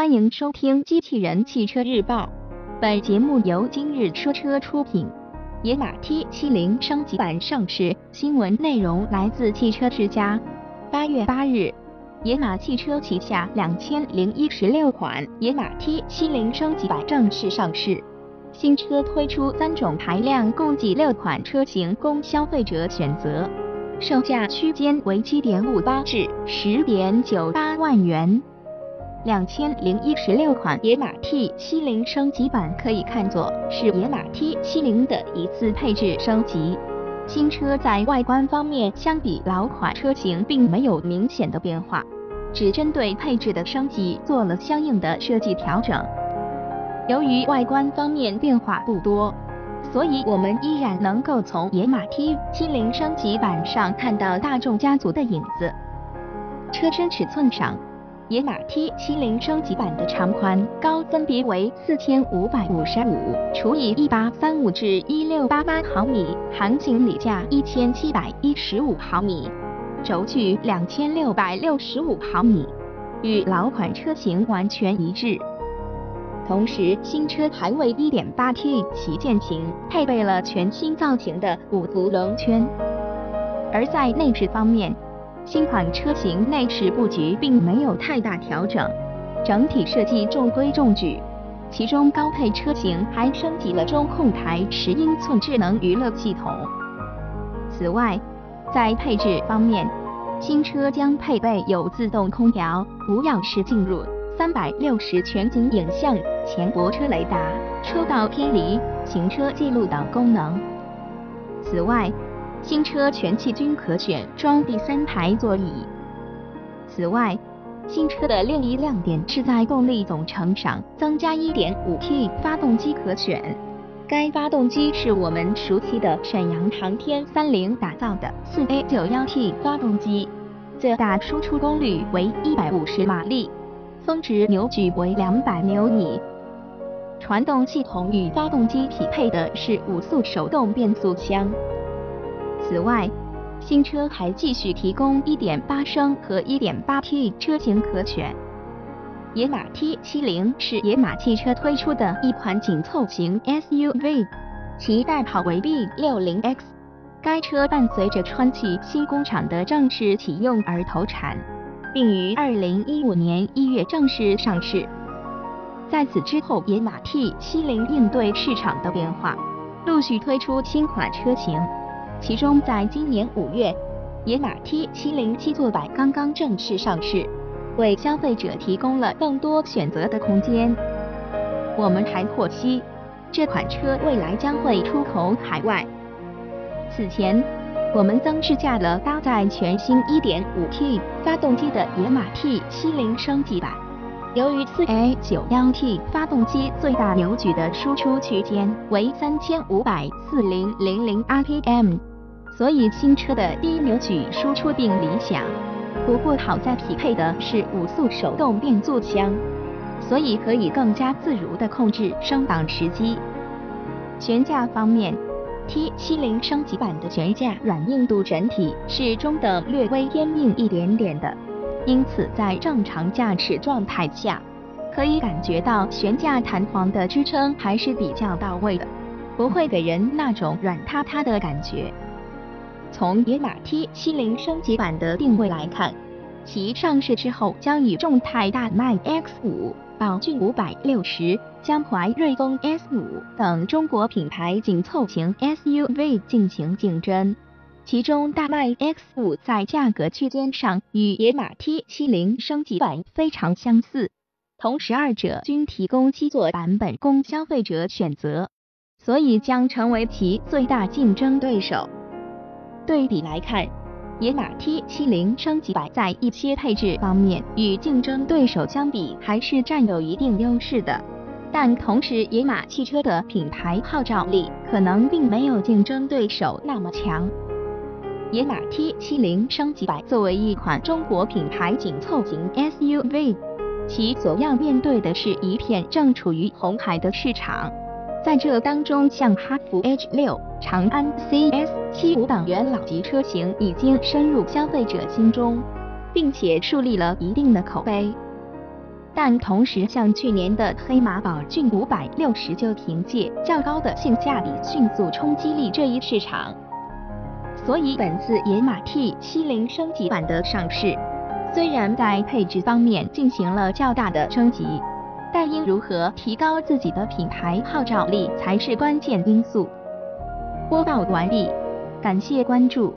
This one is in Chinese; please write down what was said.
欢迎收听《机器人汽车日报》，本节目由今日说车出品。野马 T70 升级版上市，新闻内容来自汽车之家。八月八日，野马汽车旗下两千零一十六款野马 T70 升级版正式上市。新车推出三种排量，共计六款车型供消费者选择，售价区间为七点五八至十点九八万元。两千零一十六款野马 T 七零升级版可以看作是野马 T 七零的一次配置升级。新车在外观方面相比老款车型并没有明显的变化，只针对配置的升级做了相应的设计调整。由于外观方面变化不多，所以我们依然能够从野马 T 七零升级版上看到大众家族的影子。车身尺寸上。野马 T70 升级版的长宽高分别为四千五百五十五除以一八三五至一六八八毫米，含行李架一千七百一十五毫米，轴距两千六百六十五毫米，与老款车型完全一致。同时，新车还为 1.8T 旗舰型配备了全新造型的五辐棱圈。而在内饰方面，新款车型内饰布局并没有太大调整，整体设计中规中矩。其中高配车型还升级了中控台十英寸智能娱乐系统。此外，在配置方面，新车将配备有自动空调、无钥匙进入、三百六十全景影像、前泊车雷达、车道偏离、行车记录等功能。此外，新车全系均可选装第三排座椅。此外，新车的另一亮点是在动力总成上增加 1.5T 发动机可选。该发动机是我们熟悉的沈阳航天三菱打造的 4A91T 发动机，最大输出功率为150马力，峰值扭矩为200牛米。传动系统与发动机匹配的是五速手动变速箱。此外，新车还继续提供1.8升和 1.8T 车型可选。野马 T70 是野马汽车推出的一款紧凑型 SUV，其代号为 B60X。该车伴随着川崎新工厂的正式启用而投产，并于2015年1月正式上市。在此之后，野马 T70 应对市场的变化，陆续推出新款车型。其中，在今年五月，野马 T70 七座版刚刚正式上市，为消费者提供了更多选择的空间。我们还获悉，这款车未来将会出口海外。此前，我们曾试驾了搭载全新 1.5T 发动机的野马 T70 升级版。由于 4A91T 发动机最大扭矩的输出区间为354000 rpm。所以新车的低扭矩输出并理想，不过好在匹配的是五速手动变速箱，所以可以更加自如地控制升档时机。悬架方面，T70 升级版的悬架软硬度整体是中等，略微偏硬一点点的，因此在正常驾驶状态下，可以感觉到悬架弹簧的支撑还是比较到位的，不会给人那种软塌塌的感觉。从野马 T70 升级版的定位来看，其上市之后将与众泰大迈 X5、宝骏560、江淮瑞风 S5 等中国品牌紧凑型 SUV 进行竞争。其中大迈 X5 在价格区间上与野马 T70 升级版非常相似，同时二者均提供七座版本供消费者选择，所以将成为其最大竞争对手。对比来看，野马 T70 升级版在一些配置方面与竞争对手相比还是占有一定优势的，但同时野马汽车的品牌号召力可能并没有竞争对手那么强。野马 T70 升级版作为一款中国品牌紧凑型 SUV，其所要面对的是一片正处于红海的市场。在这当中，像哈弗 H 六、长安 CS 七五等元老级车型已经深入消费者心中，并且树立了一定的口碑。但同时像去年的黑马宝骏五百六十就凭借较高的性价比迅速冲击力这一市场。所以本次野马 T 七零升级版的上市，虽然在配置方面进行了较大的升级，但应如何提高自己的品牌号召力才是关键因素。播报完毕，感谢关注。